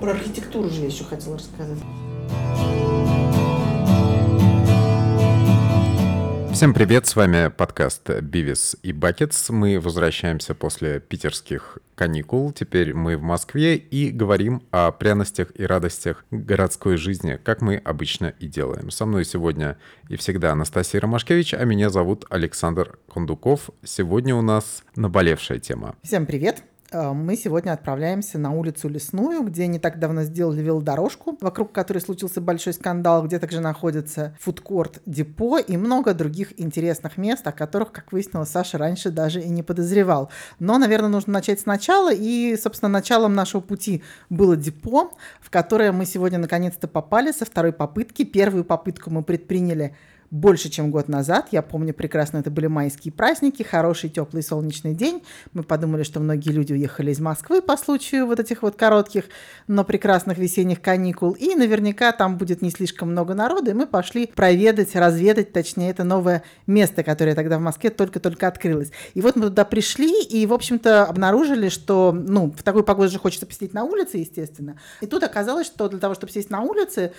Про архитектуру же я еще хотела рассказать. Всем привет, с вами подкаст «Бивис и Бакетс». Мы возвращаемся после питерских каникул. Теперь мы в Москве и говорим о пряностях и радостях городской жизни, как мы обычно и делаем. Со мной сегодня и всегда Анастасия Ромашкевич, а меня зовут Александр Кондуков. Сегодня у нас наболевшая тема. Всем привет! Э, мы сегодня отправляемся на улицу Лесную, где не так давно сделали велодорожку, вокруг которой случился большой скандал, где также находится фудкорт Депо и много других интересных мест, о которых, как выяснилось, Саша раньше даже и не подозревал. Но, наверное, нужно начать сначала, и, собственно, началом нашего пути было Депо, в которое мы сегодня наконец-то попали со второй попытки. Первую попытку мы предприняли больше, чем год назад. Я помню прекрасно, это были майские праздники, хороший теплый солнечный день. Мы подумали, что многие люди уехали из Москвы по случаю вот этих вот коротких, но прекрасных весенних каникул. И наверняка там будет не слишком много народа, и мы пошли проведать, разведать, точнее, это новое место, которое тогда в Москве только-только открылось. И вот мы туда пришли, и, в общем-то, обнаружили, что, ну, в такую погоду же хочется посидеть на улице, естественно. И тут оказалось, что для того, чтобы сесть на улице,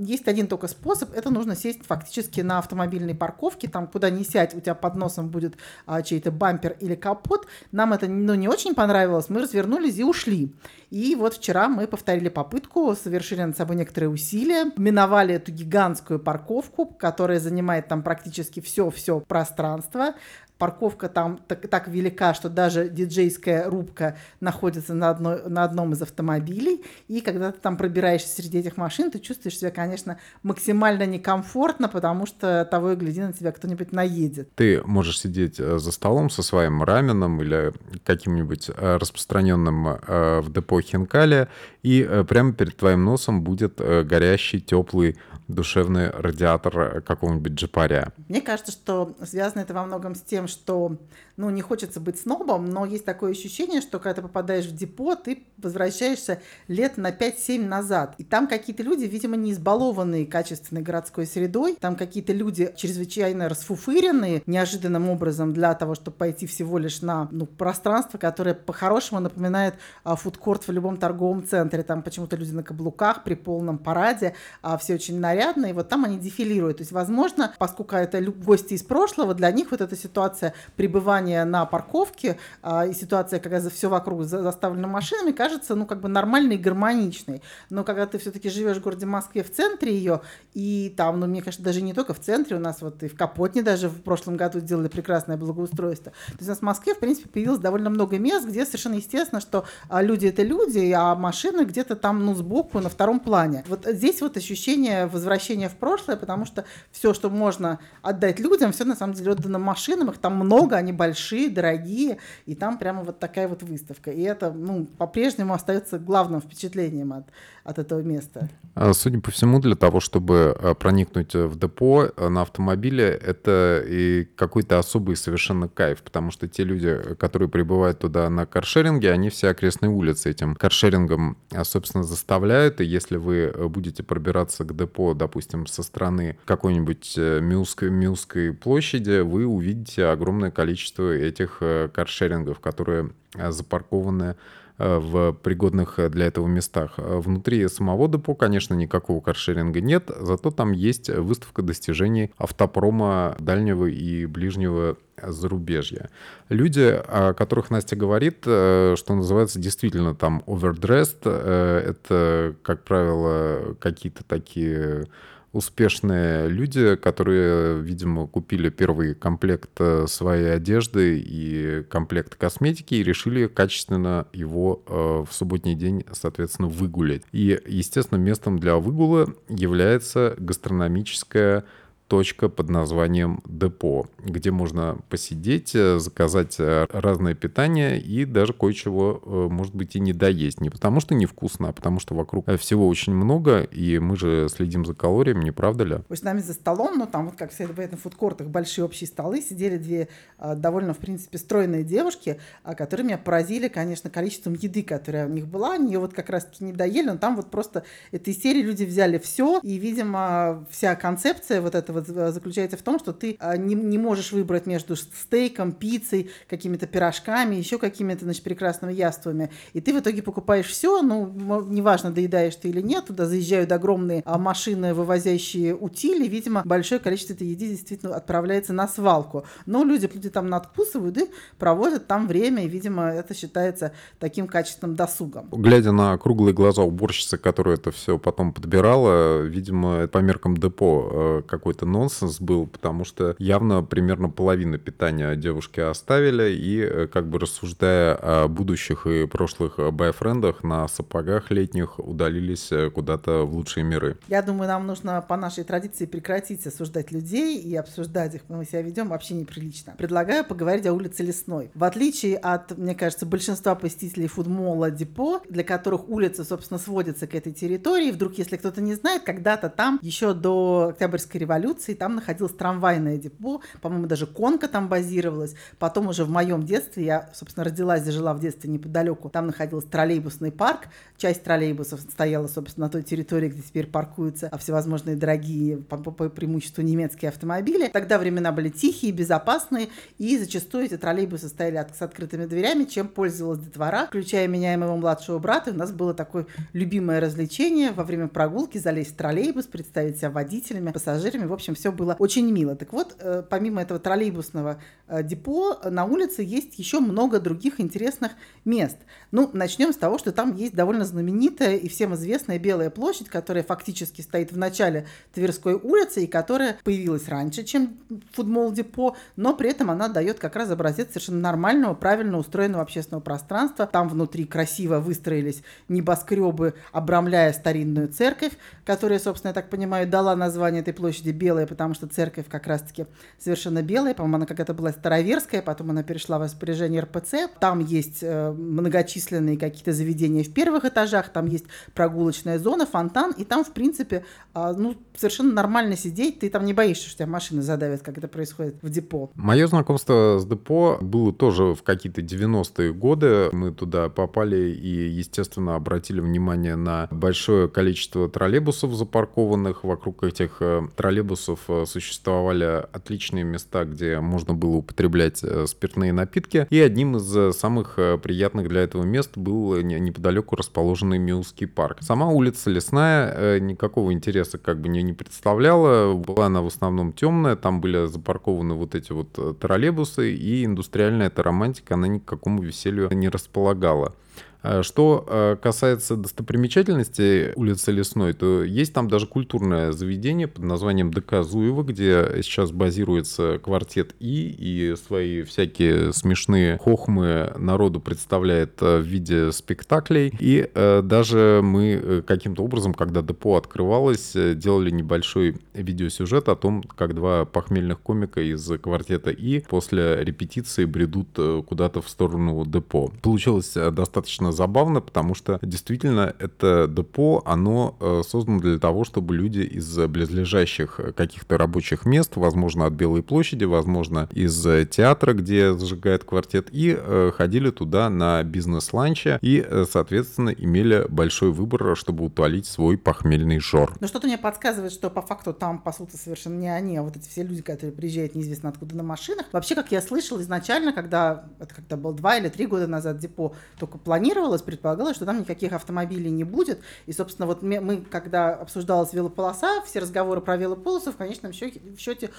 есть один только способ, это нужно сесть фактически парковке, на автомобильной парковке, там куда не сядь, у тебя под носом будет а, чей-то бампер или капот. Нам это ну, не очень понравилось, мы развернулись и ушли. И вот вчера мы повторили попытку, совершили над собой некоторые усилия, миновали эту гигантскую парковку, которая занимает там практически все-все пространство, парковка там так, так велика, что даже диджейская рубка находится на, одной, на одном из автомобилей, и когда ты там пробираешься среди этих машин, ты чувствуешь себя, конечно, максимально некомфортно, потому что того и гляди на тебя кто-нибудь наедет. Ты можешь сидеть э, за столом со своим раменом или каким-нибудь э, распространенным э, в депо хинкали, и прямо перед твоим носом будет горящий, теплый душевный радиатор какого-нибудь джипаря. Мне кажется, что связано это во многом с тем, что ну, не хочется быть снобом, но есть такое ощущение, что когда ты попадаешь в депо, ты возвращаешься лет на 5-7 назад. И там какие-то люди, видимо, не избалованные качественной городской средой, там какие-то люди чрезвычайно расфуфыренные неожиданным образом для того, чтобы пойти всего лишь на ну, пространство, которое по-хорошему напоминает а, фудкорт в любом торговом центре. Там почему-то люди на каблуках при полном параде, а, все очень нарядные, вот там они дефилируют. То есть, возможно, поскольку это гости из прошлого, для них вот эта ситуация пребывания паркования на парковке а, и ситуация, когда все вокруг заставлено машинами, кажется, ну, как бы нормальной и гармоничной. Но когда ты все-таки живешь в городе Москве в центре ее, и там, ну, мне кажется, даже не только в центре, у нас вот и в Капотне даже в прошлом году сделали прекрасное благоустройство. То есть у нас в Москве, в принципе, появилось довольно много мест, где совершенно естественно, что а, люди это люди, а машины где-то там, ну, сбоку, на втором плане. Вот здесь вот ощущение возвращения в прошлое, потому что все, что можно отдать людям, все на самом деле отдано машинам, их там много, они большие, дорогие, и там прямо вот такая вот выставка. И это, ну, по-прежнему остается главным впечатлением от, от этого места. А, судя по всему, для того, чтобы а, проникнуть в депо а, на автомобиле, это и какой-то особый совершенно кайф, потому что те люди, которые прибывают туда на каршеринге, они все окрестные улицы этим каршерингом, собственно, заставляют, и если вы будете пробираться к депо, допустим, со стороны какой-нибудь э, Мюской, Мюской площади, вы увидите огромное количество этих э, каршерингов, которые э, запаркованы э, в пригодных для этого местах. Внутри самого депо, конечно, никакого каршеринга нет, зато там есть выставка достижений автопрома дальнего и ближнего зарубежья. Люди, о которых Настя говорит, что называется, действительно там overdressed, это, как правило, какие-то такие успешные люди, которые, видимо, купили первый комплект э, своей одежды и комплект косметики и решили качественно его э, в субботний день, соответственно, выгулять. И, естественно, местом для выгула является гастрономическая точка под названием депо, где можно посидеть, э, заказать э, разное питание и даже кое-чего, э, может быть, и не доесть. Не потому что невкусно, а потому что вокруг всего очень много, и мы же следим за калориями, не правда ли? с нами за столом, ну там вот как всегда в фудкортах большие общие столы, сидели две довольно, в принципе, стройные девушки, которые меня поразили, конечно, количеством еды, которая у них была. Они вот как раз-таки не доели, но там вот просто этой серии люди взяли все, и, видимо, вся концепция вот этого заключается в том, что ты не, не можешь выбрать между стейком, пиццей, какими-то пирожками, еще какими-то, значит, прекрасными яствами. И ты в итоге покупаешь все, ну, неважно, доедаешь ты или нет, туда заезжают огромные машины, вывозящие утили, видимо, большое количество этой еды действительно отправляется на свалку. Но люди, люди там надкусывают и проводят там время, и, видимо, это считается таким качественным досугом. Глядя на круглые глаза уборщицы, которая это все потом подбирала, видимо, по меркам депо э, какой-то нонсенс был, потому что явно примерно половина питания девушки оставили, и э, как бы рассуждая о будущих и прошлых байфрендах, на сапогах летних удалились э, куда-то в лучшие миры. Я думаю, нам нужно по нашей традиции прекратить осуждать людей и обсуждать их. Мы себя ведем вообще неприлично. Предлагаю поговорить о улице Лесной. В отличие от, мне кажется, большинства посетителей фудмола Депо, для которых улица, собственно, сводится к этой территории, вдруг, если кто-то не знает, когда-то там, еще до Октябрьской революции, там находилось трамвайное депо, по-моему, даже конка там базировалась. Потом уже в моем детстве, я, собственно, родилась и жила в детстве неподалеку, там находился троллейбусный парк, часть троллейбусов стояла, собственно, на той территории, где теперь паркуются всевозможные дорогие, по, по преимуществу немецкие автомобили. Тогда времена были тихие, безопасные, и зачастую эти троллейбусы стояли с открытыми дверями, чем пользовалась детвора, включая меня и моего младшего брата. У нас было такое любимое развлечение во время прогулки залезть в троллейбус, представить себя водителями, пассажирами. В общем, все было очень мило. Так вот, э, помимо этого троллейбусного э, депо, на улице есть еще много других интересных мест. Ну, начнем с того, что там есть довольно знаменитая и всем известная Белая площадь, которая фактически стоит в начале Тверской улицы и которая появилась раньше, чем футбол депо, но при этом она дает как раз образец совершенно нормального, правильно устроенного общественного пространства. Там внутри красиво выстроились небоскребы, обрамляя старинную церковь, которая, собственно, я так понимаю, дала название этой площади Белая, потому что церковь как раз-таки совершенно белая. По-моему, она когда-то была староверская, потом она перешла в распоряжение РПЦ. Там есть э, многочисленные какие-то заведения в первых этажах, там есть прогулочная зона, фонтан, и там, в принципе, э, ну, совершенно нормально сидеть, ты там не боишься, что тебя машины задавят, как это происходит в депо. Мое знакомство с депо было тоже в какие-то 90-е годы. Мы туда попали и, естественно, обратили внимание на большое количество троллейбусов запаркованных. Вокруг этих э, троллейбусов э, существовали отличные места, где можно было употреблять э, спиртные напитки. И одним из самых приятных для этого мест был неподалеку расположенный Милский парк. Сама улица Лесная никакого интереса как бы не не представляла. Была она в основном темная, там были запаркованы вот эти вот э, троллейбусы, и индустриальная эта романтика, она ни к какому веселью не располагала. А что э, касается достопримечательностей улицы Лесной, то есть там даже культурное заведение под названием ДК Зуева, где сейчас базируется квартет И, и свои всякие смешные хохмы народу представляет э, в виде спектаклей. И э, даже мы каким-то образом, когда депо открывалось, делали небольшой видеосюжет о том, как два похмельных комика из квартета И после репетиции бредут куда-то в сторону депо. Получилось достаточно забавно, потому что действительно это депо, оно э, создано для того, чтобы люди из близлежащих каких-то рабочих мест, возможно, от Белой площади, возможно, из театра, где зажигает квартет, и э, ходили туда на бизнес-ланче и, э, соответственно, имели большой выбор, чтобы утолить свой похмельный жор. Но что-то мне подсказывает, что по факту там пасутся совершенно не они, а вот эти все люди, которые приезжают неизвестно откуда на машинах. Вообще, как я слышал изначально, когда это когда был два или три года назад депо только планировал планировалось, предполагалось, что там никаких автомобилей не будет. И, собственно, вот мы, когда обсуждалась велополоса, все разговоры про велополосу в конечном счете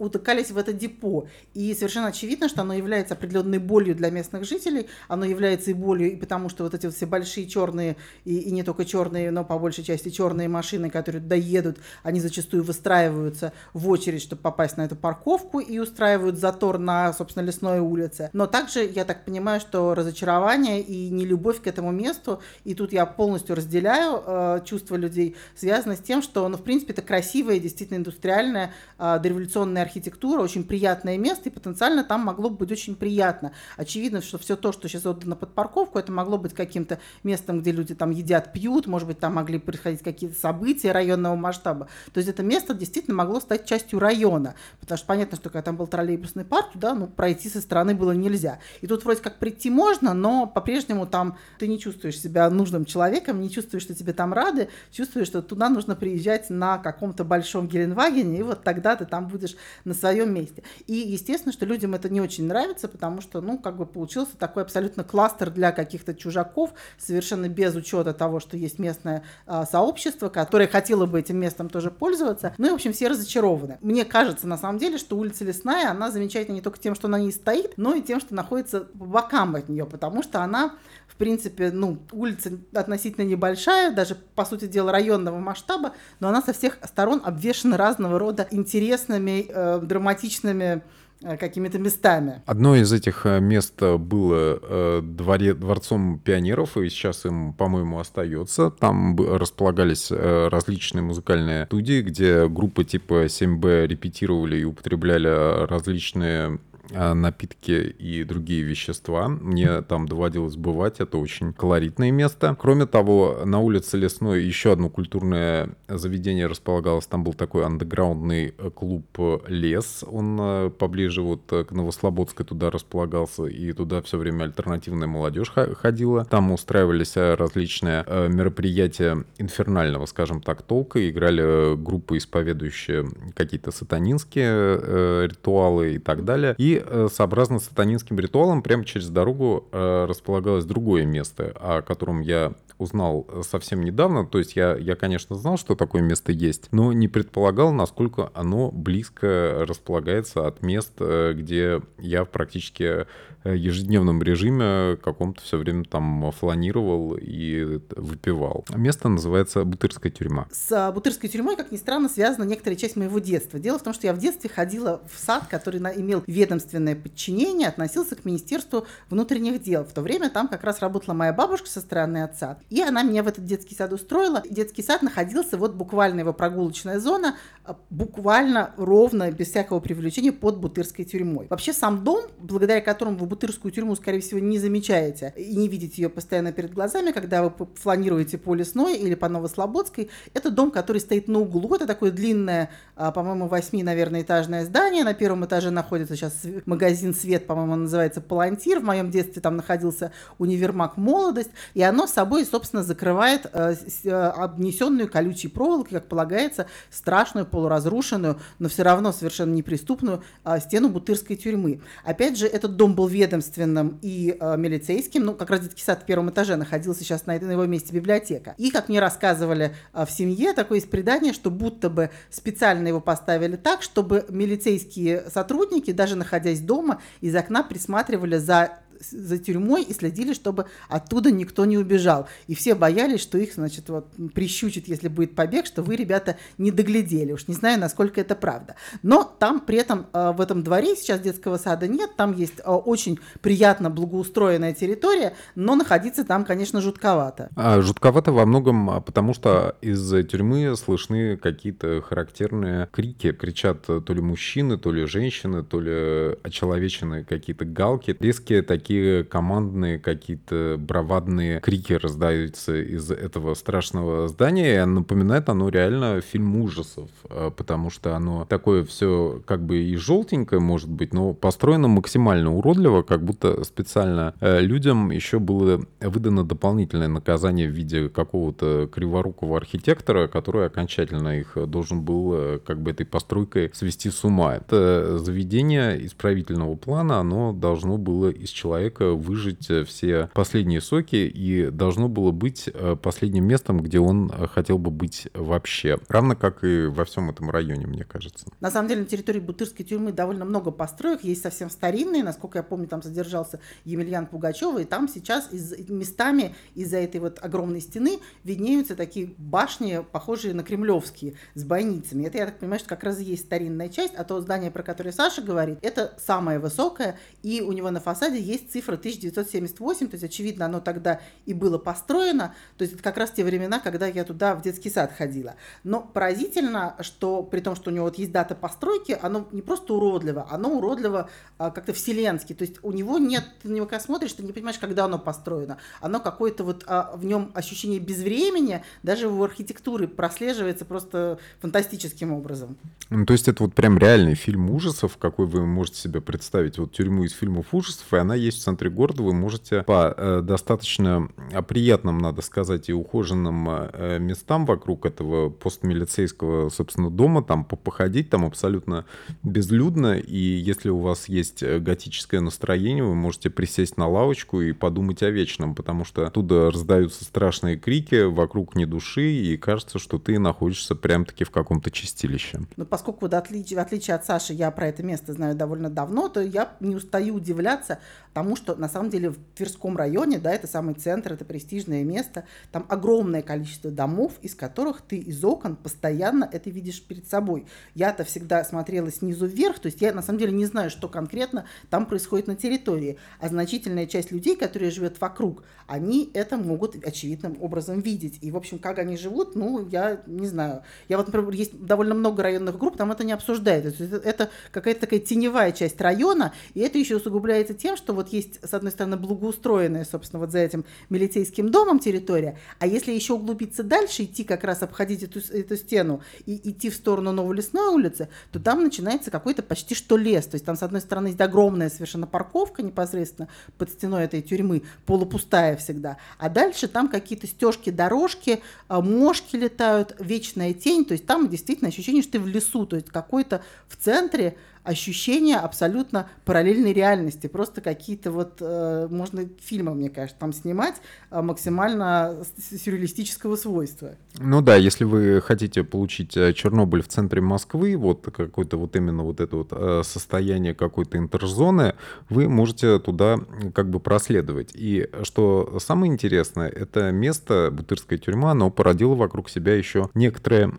утыкались в это депо. И совершенно очевидно, что оно является определенной болью для местных жителей. Оно является и болью, и потому что вот эти вот все большие черные, и, и не только черные, но по большей части черные машины, которые доедут, они зачастую выстраиваются в очередь, чтобы попасть на эту парковку и устраивают затор на, собственно, лесной улице. Но также, я так понимаю, что разочарование и нелюбовь к этому месту, и тут я полностью разделяю э, чувства людей, связано с тем, что, ну, в принципе, это красивая, действительно индустриальная, э, дореволюционная архитектура, очень приятное место, и потенциально там могло быть очень приятно. Очевидно, что все то, что сейчас отдано под парковку, это могло быть каким-то местом, где люди там едят, пьют, может быть, там могли происходить какие-то события районного масштаба. То есть это место действительно могло стать частью района, потому что понятно, что когда там был троллейбусный парк, туда ну, пройти со стороны было нельзя. И тут вроде как прийти можно, но по-прежнему там ты не чувствуешь себя нужным человеком, не чувствуешь, что тебе там рады, чувствуешь, что туда нужно приезжать на каком-то большом Геленвагене, и вот тогда ты там будешь на своем месте. И естественно, что людям это не очень нравится, потому что, ну, как бы получился такой абсолютно кластер для каких-то чужаков, совершенно без учета того, что есть местное а, сообщество, которое хотело бы этим местом тоже пользоваться. Ну и, в общем, все разочарованы. Мне кажется, на самом деле, что улица Лесная, она замечательна не только тем, что на ней стоит, но и тем, что находится по бокам от нее, потому что она принципе, ну, улица относительно небольшая, даже, по сути дела, районного масштаба, но она со всех сторон обвешена разного рода интересными, э, драматичными Э, какими-то местами. Одно из этих э, мест было э, дворе, дворцом пионеров, и сейчас им, по-моему, остается. Там располагались различные музыкальные студии, где группы типа 7B репетировали и употребляли различные напитки и другие вещества. Мне там доводилось бывать, это очень колоритное место. Кроме того, на улице Лесной еще одно культурное заведение располагалось. Там был такой андеграундный э, клуб «Лес». Он э, поближе вот к Новослободской туда располагался, и туда все время альтернативная молодежь ходила. Там устраивались э, различные мероприятия инфернального, скажем так, толка. Играли группы, исповедующие какие-то сатанинские ритуалы и так далее. И Э, сообразно сатанинским ритуалом прямо через дорогу э, располагалось другое место, о котором я узнал э, совсем недавно. То есть я, я, конечно, знал, что такое место есть, но не предполагал, насколько оно близко располагается от мест, где я практически Э, ежедневном режиме каком-то все время там фланировал и выпивал. Место называется Бутырская тюрьма. С а, Бутырской тюрьмой, как ни странно, связана некоторая часть моего детства. Дело в том, что я в детстве ходила в сад, который имел ведомственное подчинение, относился к Министерству внутренних дел. В то время там как раз работала моя бабушка со стороны отца. И она меня в этот детский сад устроила. Детский сад находился, вот буквально его прогулочная зона, а, буквально ровно, без всякого привлечения, под Бутырской тюрьмой. Вообще сам дом, благодаря которому вы Бутырскую тюрьму, скорее всего, не замечаете и не видите ее постоянно перед глазами, когда вы фланируете по Лесной или по Новослободской. Это дом, который стоит на углу. Это такое длинное, а, по-моему, восьми, наверное, этажное здание. На первом этаже находится сейчас магазин «Свет», по-моему, называется «Палантир». В моем детстве там находился универмаг «Молодость». И оно собой, собственно, закрывает э, э, обнесенную колючей проволокой, как полагается, страшную, полуразрушенную, но все равно совершенно неприступную а, стену Бутырской тюрьмы. Опять же, этот дом был ведомственным и э, милицейским. Ну, как раз детский сад в первом этаже находился сейчас на, на его месте библиотека. И, как мне рассказывали э, в семье, такое есть предание, что будто бы специально его поставили так, чтобы милицейские сотрудники, даже находясь дома, из окна присматривали за за тюрьмой и следили, чтобы оттуда никто не убежал. И все боялись, что их, значит, вот прищучит, если будет побег, что вы, ребята, не доглядели. Уж не знаю, насколько это правда. Но там при этом э, в этом дворе сейчас детского сада нет. Там есть э, очень приятно благоустроенная территория, но находиться там, конечно, жутковато. А, жутковато во многом а, потому, что из тюрьмы слышны какие-то характерные крики. Кричат то ли мужчины, то ли женщины, то ли очеловеченные какие-то галки. Резкие такие такие командные какие-то бравадные крики раздаются из этого страшного здания. И напоминает оно реально фильм ужасов, а, потому что оно такое все как бы и желтенькое, может быть, но построено максимально уродливо, как будто специально э, людям еще было выдано дополнительное наказание в виде какого-то криворукого архитектора, который окончательно их должен был э, как бы этой постройкой свести с ума. Это заведение исправительного плана, оно должно было из человека человека выжить э, все последние соки и должно было быть э, последним местом, где он э, хотел бы быть вообще. Равно как и во всем этом районе, мне кажется. На самом деле на территории Бутырской тюрьмы довольно много построек, есть совсем старинные, насколько я помню, там задержался Емельян Пугачева, и там сейчас из, местами из-за этой вот огромной стены виднеются такие башни, похожие на кремлевские, с бойницами. Это, я так понимаю, что как раз и есть старинная часть, а то здание, про которое Саша говорит, это самое высокое, и у него на фасаде есть цифра 1978, то есть, очевидно, оно тогда и было построено, то есть это как раз те времена, когда я туда в детский сад ходила. Но поразительно, что при том, что у него вот есть дата постройки, оно не просто уродливо, оно уродливо а, как-то вселенски, то есть у него нет, ты на него когда смотришь, ты не понимаешь, когда оно построено, оно какое-то вот а, в нем ощущение безвремени, даже в архитектуре прослеживается просто фантастическим образом. Ну, то есть это вот прям реальный фильм ужасов, какой вы можете себе представить, вот тюрьму из фильмов ужасов, и она есть в центре города, вы можете по э, достаточно приятным, надо сказать, и ухоженным э, местам вокруг этого постмилицейского, собственно, дома, там походить, там абсолютно безлюдно, и если у вас есть э, готическое настроение, вы можете присесть на лавочку и подумать о вечном, потому что оттуда раздаются страшные крики, вокруг ни души, и кажется, что ты находишься прям-таки в каком-то чистилище. Ну, поскольку, в отличие, в отличие от Саши, я про это место знаю довольно давно, то я не устаю удивляться тому, что на самом деле в Тверском районе, да, это самый центр, это престижное место, там огромное количество домов, из которых ты из окон постоянно это видишь перед собой. Я-то всегда смотрела снизу вверх, то есть я на самом деле не знаю, что конкретно там происходит на территории, а значительная часть людей, которые живет вокруг, они это могут очевидным образом видеть. И, в общем, как они живут, ну, я не знаю. Я вот, например, есть довольно много районных групп, там это не обсуждается. Это, это какая-то такая теневая часть района, и это еще усугубляется тем, что вот есть, с одной стороны, благоустроенная, собственно, вот за этим милицейским домом территория, а если еще углубиться дальше, идти как раз обходить эту, эту стену и идти в сторону Новой Лесной улицы, то там начинается какой-то почти что лес. То есть там, с одной стороны, есть огромная совершенно парковка непосредственно под стеной этой тюрьмы, полупустая всегда, а дальше там какие-то стежки, дорожки, а, мошки летают, вечная тень, то есть там действительно ощущение, что ты в лесу, то есть какой-то в центре ощущение абсолютно параллельной реальности. Просто какие-то вот, э, можно фильмы, мне кажется, там снимать э, максимально сюрреалистического свойства. Ну да, если вы хотите получить э, Чернобыль в центре Москвы, вот какое-то вот именно вот это вот э, состояние какой-то интерзоны, вы можете туда как бы проследовать. И что самое интересное, это место, Бутырская тюрьма, оно породило вокруг себя еще некоторые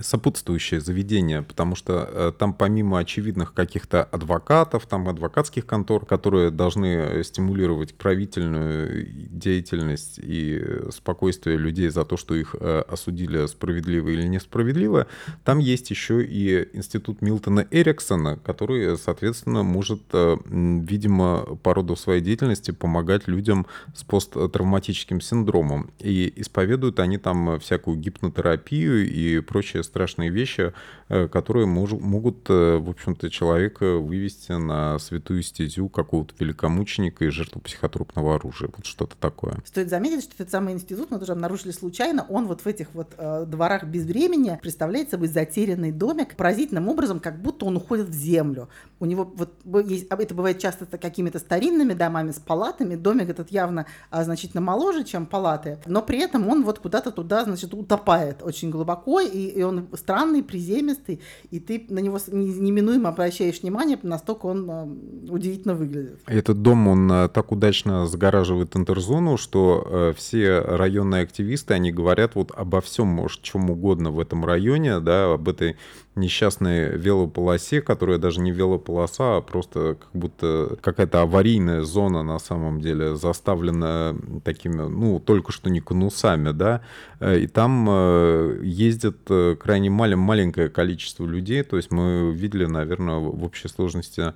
сопутствующее заведение, потому что э, там помимо очевидных каких-то адвокатов, там адвокатских контор, которые должны стимулировать правительную деятельность и спокойствие людей за то, что их э, осудили справедливо или несправедливо, там есть еще и институт Милтона Эриксона, который, соответственно, может, э, видимо, по роду своей деятельности помогать людям с посттравматическим синдромом. И исповедуют они там всякую гипнотерапию и прочее страшные вещи, э, которые мож, могут, э, в общем-то, человека вывести на святую стезю какого-то великомученика и жертву психотропного оружия. Вот что-то такое. Стоит заметить, что этот самый институт, мы тоже обнаружили случайно, он вот в этих вот э, дворах без времени представляет собой затерянный домик поразительным образом, как будто он уходит в землю. У него вот есть, это бывает часто какими-то старинными домами с палатами, домик этот явно а, значительно моложе, чем палаты, но при этом он вот куда-то туда, значит, утопает очень глубоко, и, и он он странный, приземистый, и ты на него неминуемо обращаешь внимание, настолько он а, удивительно выглядит. Этот дом, он а, так удачно загораживает интерзону, что все районные активисты, они говорят вот обо всем, может, чем угодно в этом районе, да, об этой несчастной велополосе, которая даже не велополоса, а просто как будто какая-то аварийная зона на самом деле, заставлена такими, ну, только что не конусами, да, э, и там э, ездит э, крайне маленькое количество людей, то есть мы видели, наверное, в общей сложности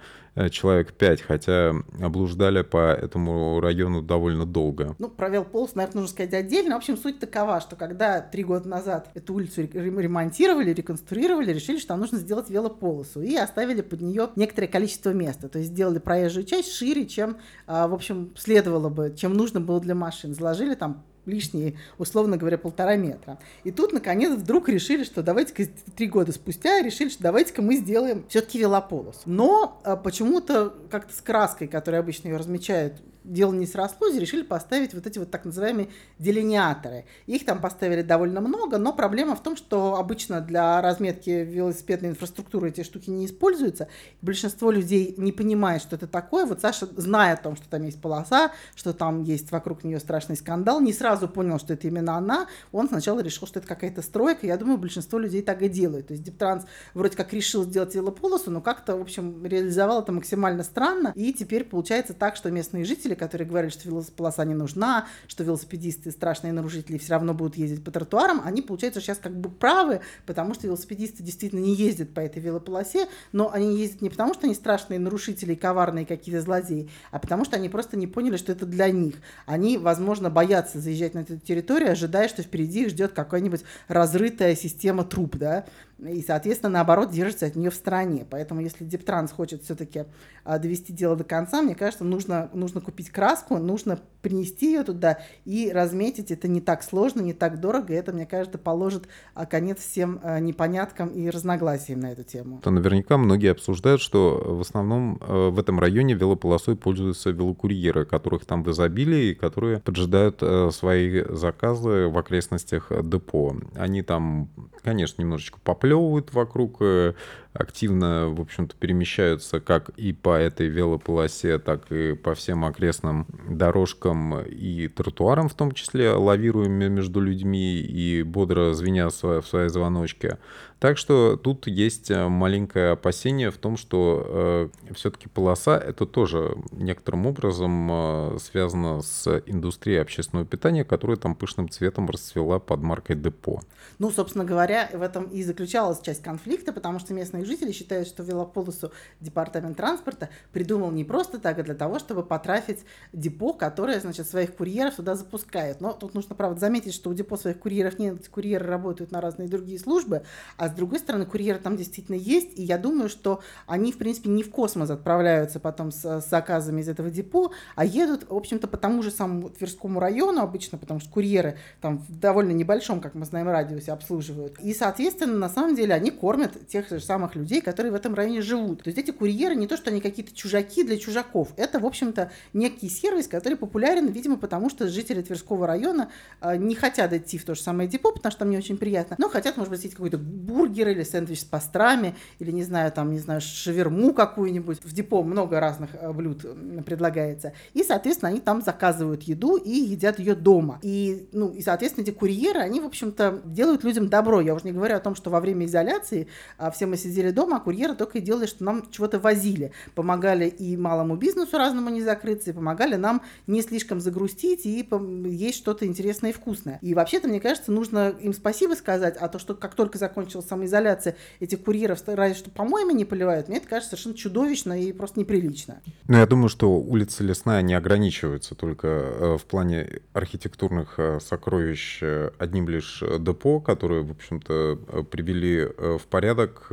человек пять, хотя облуждали по этому району довольно долго. Ну, провел полос, наверное, нужно сказать отдельно. В общем, суть такова, что когда три года назад эту улицу ремонтировали, реконструировали, решили, что нужно сделать велополосу и оставили под нее некоторое количество места. То есть сделали проезжую часть шире, чем, а, в общем, следовало бы, чем нужно было для машин. Заложили там лишние, условно говоря, полтора метра. И тут, наконец, вдруг решили, что давайте-ка три года спустя решили, что давайте-ка мы сделаем все-таки велополос. Но а, почему-то как-то с краской, которая обычно ее размечают дело не срослось, решили поставить вот эти вот так называемые делиниаторы. Их там поставили довольно много, но проблема в том, что обычно для разметки велосипедной инфраструктуры эти штуки не используются. Большинство людей не понимает, что это такое. Вот Саша, зная о том, что там есть полоса, что там есть вокруг нее страшный скандал, не сразу понял, что это именно она. Он сначала решил, что это какая-то стройка. Я думаю, большинство людей так и делают. То есть Дептранс вроде как решил сделать велополосу, но как-то, в общем, реализовал это максимально странно. И теперь получается так, что местные жители, которые говорили, что велополоса не нужна, что велосипедисты страшные нарушители все равно будут ездить по тротуарам, они, получается, сейчас как бы правы, потому что велосипедисты действительно не ездят по этой велополосе, но они ездят не потому, что они страшные нарушители, коварные какие-то злодеи, а потому что они просто не поняли, что это для них. Они, возможно, боятся заезжать на эту территорию, ожидая, что впереди их ждет какая-нибудь разрытая система труб, да, и, соответственно, наоборот, держится от нее в стороне. Поэтому, если Дептранс хочет все-таки а, довести дело до конца, мне кажется, нужно, нужно купить краску, нужно принести ее туда и разметить. Это не так сложно, не так дорого, и это, мне кажется, положит а, конец всем а, непоняткам и разногласиям на эту тему. То наверняка многие обсуждают, что в основном в этом районе велополосой пользуются велокурьеры, которых там в изобилии, которые поджидают свои заказы в окрестностях депо. Они там, конечно, немножечко поплывают, поплевывают вокруг, э, активно, в общем-то, перемещаются как и по этой велополосе, так и по всем окрестным дорожкам и тротуарам в том числе, лавируя между людьми и бодро звеня в своей звоночке. Так что тут есть э, маленькое опасение в том, что э, все-таки полоса это тоже некоторым образом э, связано с индустрией общественного питания, которая там пышным цветом расцвела под маркой Депо. Ну, собственно говоря, в этом и заключалась часть конфликта, потому что местные жители считают, что велополосу департамент транспорта придумал не просто так, а для того, чтобы потрафить депо, которое, значит, своих курьеров туда запускает. Но тут нужно, правда, заметить, что у депо своих курьеров нет, курьеры работают на разные другие службы, а с другой стороны, курьеры там действительно есть, и я думаю, что они, в принципе, не в космос отправляются потом с, с заказами из этого депо, а едут, в общем-то, по тому же самому Тверскому району обычно, потому что курьеры там в довольно небольшом, как мы знаем, радиусе обслуживают. И, соответственно, на самом деле они кормят тех же самых людей, которые в этом районе живут. То есть эти курьеры не то, что они какие-то чужаки для чужаков. Это, в общем-то, некий сервис, который популярен, видимо, потому что жители Тверского района э, не хотят идти в то же самое депо, потому что там не очень приятно, но хотят, может быть, съесть какой-то бургер или сэндвич с пастрами, или, не знаю, там, не знаю, шаверму какую-нибудь. В депо много разных э, блюд предлагается. И, соответственно, они там заказывают еду и едят ее дома. И, ну, и, соответственно, эти курьеры, они, в общем-то, делают людям добро. Я уже не говорю о том, что во время изоляции а, все мы сидели дома, а курьеры только и делали, что нам чего-то возили. Помогали и малому бизнесу разному не закрыться, и помогали нам не слишком загрустить и есть что-то интересное и вкусное. И вообще-то, мне кажется, нужно им спасибо сказать, а то, что как только закончилась самоизоляция, этих курьеров разве что по-моему не поливают, мне это кажется совершенно чудовищно и просто неприлично. Ну, я думаю, что улица Лесная не ограничивается только э, в плане архитектурных э, сокровищ э, одним лишь депо, которые, в общем-то, привели в порядок,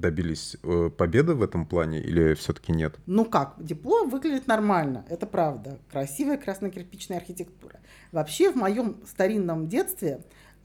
добились победы в этом плане или все-таки нет? Ну как, депо выглядит нормально, это правда. Красивая краснокирпичная архитектура. Вообще в моем старинном детстве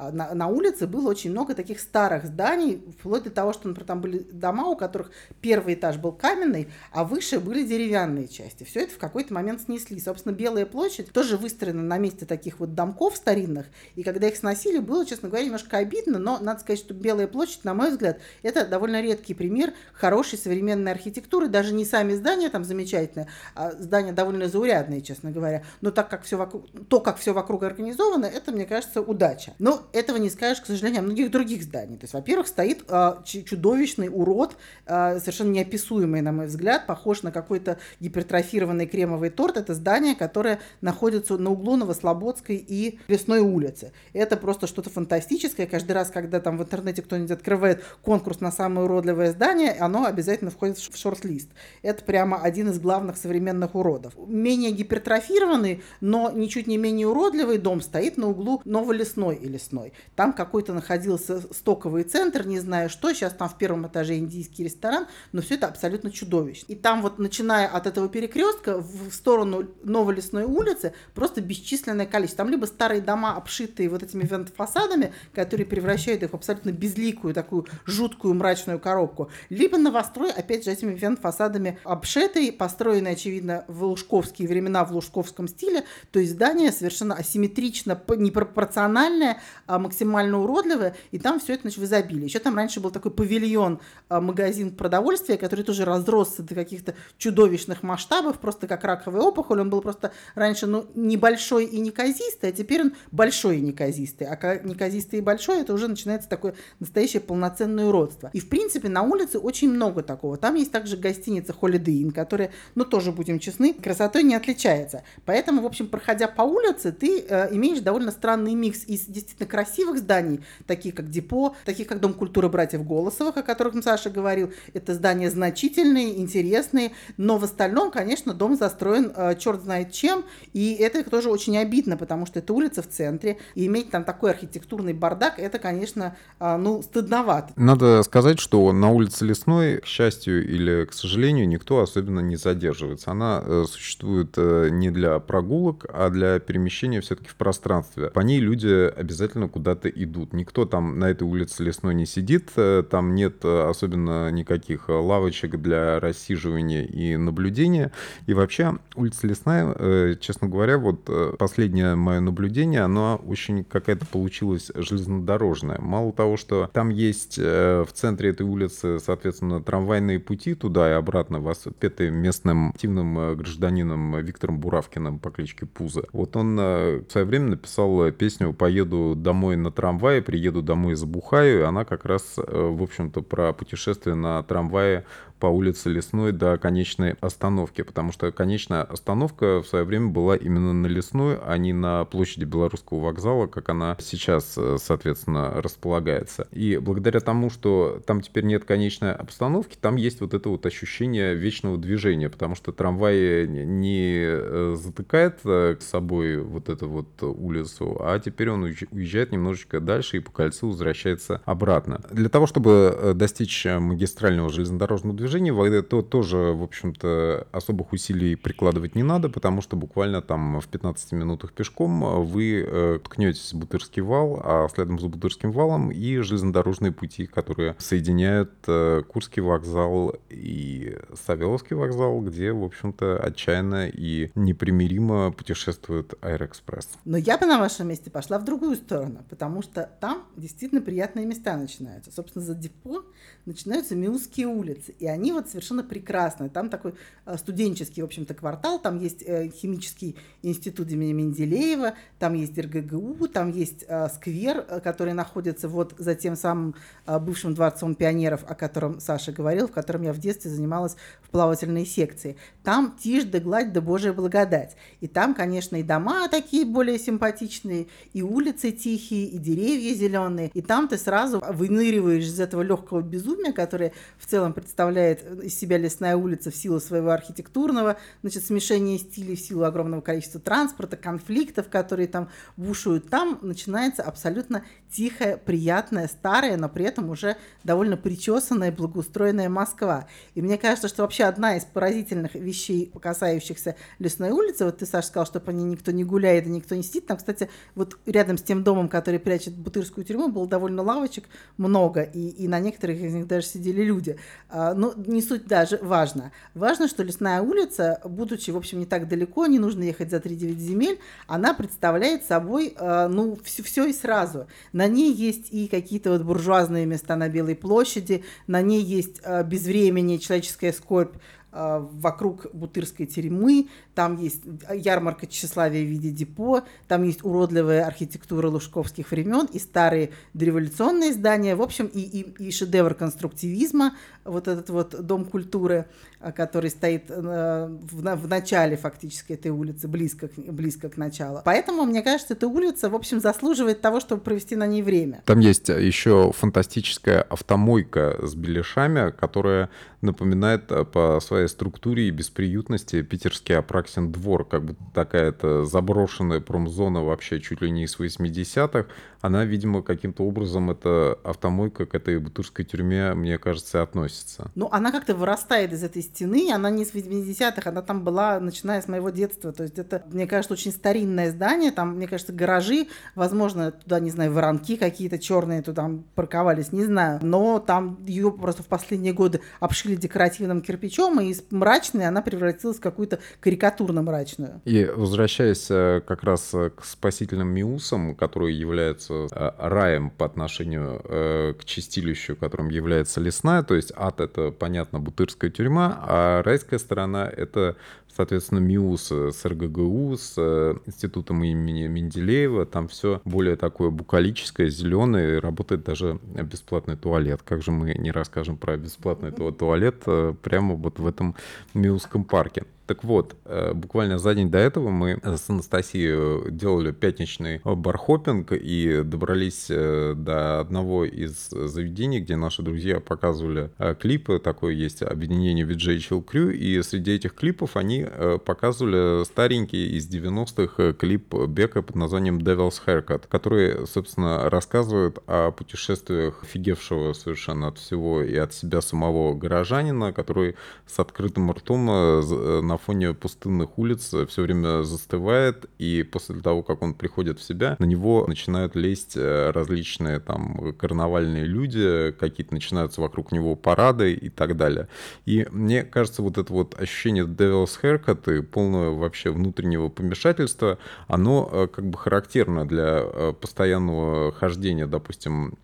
на, на улице было очень много таких старых зданий, вплоть до того, что, например, там были дома, у которых первый этаж был каменный, а выше были деревянные части. Все это в какой-то момент снесли. Собственно, Белая площадь тоже выстроена на месте таких вот домков старинных, и когда их сносили, было, честно говоря, немножко обидно, но надо сказать, что Белая площадь, на мой взгляд, это довольно редкий пример хорошей современной архитектуры, даже не сами здания там замечательные, а здания довольно заурядные, честно говоря, но так как все вокруг, то, как все вокруг организовано, это, мне кажется, удача. Но этого не скажешь, к сожалению, о многих других зданиях. То есть, во-первых, стоит э, чудовищный урод, э, совершенно неописуемый, на мой взгляд, похож на какой-то гипертрофированный кремовый торт. Это здание, которое находится на углу Новослободской и Лесной улицы. Это просто что-то фантастическое. Каждый раз, когда там в интернете кто-нибудь открывает конкурс на самое уродливое здание, оно обязательно входит в шорт-лист. Это прямо один из главных современных уродов. Менее гипертрофированный, но ничуть не менее уродливый дом стоит на углу Новолесной и Лесной Лесной. Там какой-то находился стоковый центр, не знаю что, сейчас там в первом этаже индийский ресторан, но все это абсолютно чудовищно. И там вот, начиная от этого перекрестка, в сторону Новой Лесной улицы, просто бесчисленное количество. Там либо старые дома, обшитые вот этими вент-фасадами, которые превращают их в абсолютно безликую, такую жуткую мрачную коробку, либо новострой, опять же, этими вент-фасадами обшитый, построенный, очевидно, в лужковские времена в лужковском стиле, то есть здание совершенно асимметрично, непропорциональное, максимально уродливое, и там все это значит, в изобилии. Еще там раньше был такой павильон, а, магазин продовольствия, который тоже разросся до каких-то чудовищных масштабов, просто как раковая опухоль. Он был просто раньше ну, небольшой и неказистый, а теперь он большой и неказистый. А неказистый и большой, это уже начинается такое настоящее полноценное уродство. И, в принципе, на улице очень много такого. Там есть также гостиница Holiday Inn, которая, ну, тоже, будем честны, красотой не отличается. Поэтому, в общем, проходя по улице, ты э, имеешь довольно странный микс из действительно красивых зданий, таких как Депо, таких как Дом культуры братьев Голосовых, о которых Саша говорил. Это здания значительные, интересные, но в остальном, конечно, дом застроен э, черт знает чем, и это тоже очень обидно, потому что это улица в центре, и иметь там такой архитектурный бардак, это, конечно, э, ну, стыдновато. Надо сказать, что на улице Лесной, к счастью или к сожалению, никто особенно не задерживается. Она э, существует э, не для прогулок, а для перемещения все-таки в пространстве. По ней люди обязательно куда-то идут. Никто там на этой улице Лесной не сидит, э, там нет э, особенно никаких э, лавочек для рассиживания и наблюдения. И вообще улица Лесная, честно говоря, вот последнее мое наблюдение, оно очень какая-то получилась железнодорожная. Мало того, что там есть в центре этой улицы, соответственно, трамвайные пути туда и обратно, воспетые местным активным гражданином Виктором Буравкиным по кличке Пуза. Вот он в свое время написал песню «Поеду домой на трамвае, приеду домой забухаю», и она как раз, в общем-то, про путешествие на трамвае по улице Лесной до конечной остановки, потому что конечная остановка в свое время была именно на Лесной, а не на площади Белорусского вокзала, как она сейчас, э, соответственно, располагается. И благодаря тому, что там теперь нет конечной остановки, там есть вот это вот ощущение вечного движения, потому что трамвай не э, затыкает э, с собой вот эту вот улицу, а теперь он уезжает немножечко дальше и по кольцу возвращается обратно. Для того, чтобы достичь магистрального железнодорожного движения, движений, то тоже, в общем-то, особых усилий прикладывать не надо, потому что буквально там в 15 минутах пешком вы э, ткнетесь в Бутырский вал, а следом за Бутырским валом и железнодорожные пути, которые соединяют э, Курский вокзал и Савеловский вокзал, где, в общем-то, отчаянно и непримиримо путешествует Аэроэкспресс. Но я бы на вашем месте пошла в другую сторону, потому что там действительно приятные места начинаются. Собственно, за депо начинаются Миусские улицы, и они вот совершенно прекрасные. Там такой э, студенческий, в общем-то, квартал, там есть э, химический институт имени Менделеева, там есть РГГУ, там есть э, сквер, который находится вот за тем самым бывшим дворцом пионеров, о котором Саша говорил, в котором я в детстве занималась в плавательной секции. Там тишь да гладь да божья благодать. И там, конечно, и дома такие более симпатичные, и улицы тихие, и деревья зеленые. И там ты сразу выныриваешь из этого легкого безумия, которое в целом представляет из себя лесная улица в силу своего архитектурного, значит, смешения стилей, в силу огромного количества транспорта, конфликтов, которые там бушуют. Там начинается абсолютно тихая, приятная, старая, но при этом уже довольно причесанная, благоустроенная Москва. И мне кажется, что вообще одна из поразительных вещей, касающихся лесной улицы, вот ты, Саша, сказал, что по ней никто не гуляет и никто не сидит. Там, кстати, вот рядом с тем домом, который прячет Бутырскую тюрьму, было довольно лавочек много, и, и на некоторых из них даже сидели люди. А, но не суть даже важно. Важно, что лесная улица, будучи, в общем, не так далеко, не нужно ехать за 3-9 земель, она представляет собой, а, ну, все, все и сразу. На ней есть и какие-то вот буржуазные места на Белой площади, на ней есть а, безвременье, человеческая скорбь, вокруг Бутырской тюрьмы, там есть ярмарка тщеславия в виде депо, там есть уродливая архитектура лужковских времен и старые дореволюционные здания, в общем, и, и, и шедевр конструктивизма, вот этот вот дом культуры, а, который стоит э, в, в начале фактически этой улицы, близко, близко к началу. Поэтому, мне кажется, эта улица, в общем, заслуживает того, чтобы провести на ней время. Там есть еще фантастическая автомойка с беляшами, которая напоминает э, по своей структуре и бесприютности питерский Апраксин двор, как бы такая-то заброшенная промзона вообще чуть ли не из 80-х, она, видимо, каким-то образом, эта автомойка к этой бутырской тюрьме, мне кажется, относится. Ну, она как-то вырастает из этой стены, она не с 80-х, она там была, начиная с моего детства, то есть это, мне кажется, очень старинное здание, там, мне кажется, гаражи, возможно, туда, не знаю, воронки какие-то черные туда парковались, не знаю, но там ее просто в последние годы обшили декоративным кирпичом, и из мрачной она превратилась в какую-то карикатурно мрачную. И возвращаясь э, как раз э, к спасительным миусам, которые являются э, раем по отношению к чистилищу, которым является лесная, то есть ад — это, понятно, бутырская тюрьма, а райская сторона — это соответственно, МИУС с РГГУ, с институтом имени Менделеева. Там все более такое букалическое, зеленое, работает даже бесплатный туалет. Как же мы не расскажем про бесплатный туалет э, прямо вот в этом МИУСском парке. Так вот, э, буквально за день до этого мы с Анастасией делали пятничный бархопинг и добрались э, до одного из заведений, где наши друзья показывали э, клипы. Такое есть объединение VJ Chill Crew. И среди этих клипов они показывали старенький из 90-х клип Бека под названием Devil's Haircut, который, собственно, рассказывает о путешествиях офигевшего совершенно от всего и от себя самого горожанина, который с открытым ртом на фоне пустынных улиц все время застывает, и после того, как он приходит в себя, на него начинают лезть э, различные там карнавальные люди, какие-то начинаются вокруг него парады и так далее. И мне кажется, вот это вот ощущение Devil's Haircut и полного вообще внутреннего помешательства, оно э, как бы характерно для э, постоянного хождения, допустим,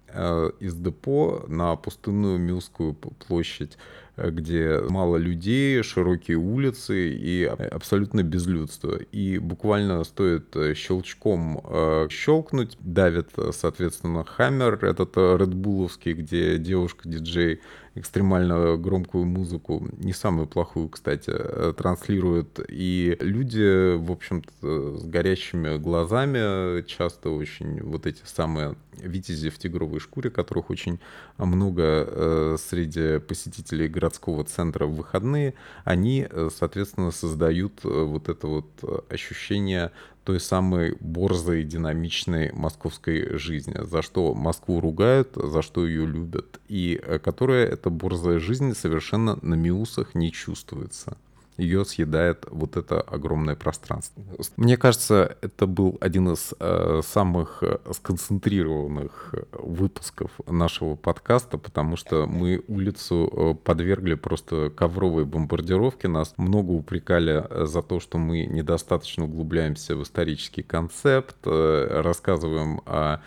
из депо на пустынную Милскую площадь где мало людей, широкие улицы и абсолютно безлюдство. И буквально стоит э, щелчком э, щелкнуть, давит, соответственно, Хаммер, этот редбуловский, где девушка-диджей экстремально громкую музыку, не самую плохую, кстати, э, транслируют. И люди, в общем-то, с горящими глазами, часто очень вот эти самые витязи в тигровой шкуре, которых очень много э, среди посетителей городского центра в выходные, они, э, соответственно, создают вот это вот ощущение той самой борзой, динамичной московской жизни, за что Москву ругают, за что ее любят, и э, которая, эта борзая жизнь, совершенно на миусах не чувствуется ее съедает вот это огромное пространство. Мне кажется, это был один из э, самых э, сконцентрированных э, выпусков нашего подкаста, потому что мы улицу э, подвергли просто ковровой бомбардировке. Нас много упрекали за то, что мы недостаточно углубляемся в исторический концепт, э, рассказываем о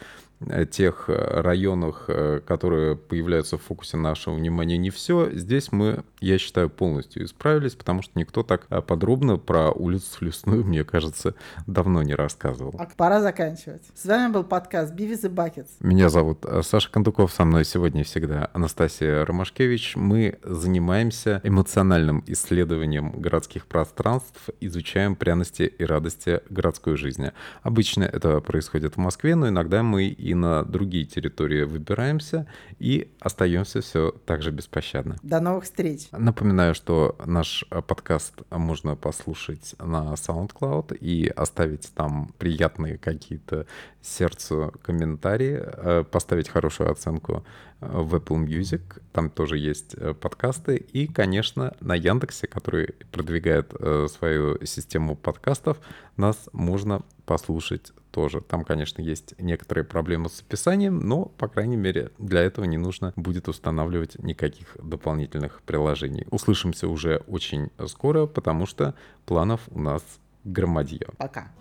тех э, районах, э, которые появляются в фокусе нашего внимания, не все. Здесь мы, я считаю, полностью исправились, потому что никто так подробно про улицу Лесную, мне кажется, давно не рассказывал. А пора заканчивать. С вами был подкаст Бивис и Buckets. Меня зовут Саша Кондуков, со мной сегодня всегда Анастасия Ромашкевич. Мы занимаемся эмоциональным исследованием городских пространств, изучаем пряности и радости городской жизни. Обычно это происходит в Москве, но иногда мы и и на другие территории выбираемся и остаемся все так же беспощадно. До новых встреч. Напоминаю, что наш э, подкаст можно послушать на SoundCloud и оставить там приятные какие-то сердцу комментарии, э, поставить хорошую оценку в Apple Music, там тоже есть э, подкасты, и, конечно, на Яндексе, который продвигает э, свою систему подкастов, нас можно послушать тоже. Там, конечно, есть некоторые проблемы с описанием, но, по крайней мере, для этого не нужно будет устанавливать никаких дополнительных приложений. Услышимся уже очень скоро, потому что планов у нас громадье. Пока.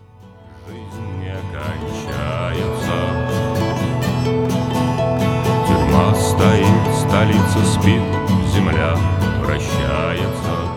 Жизнь не кончается стоит, столица спит, земля прощается.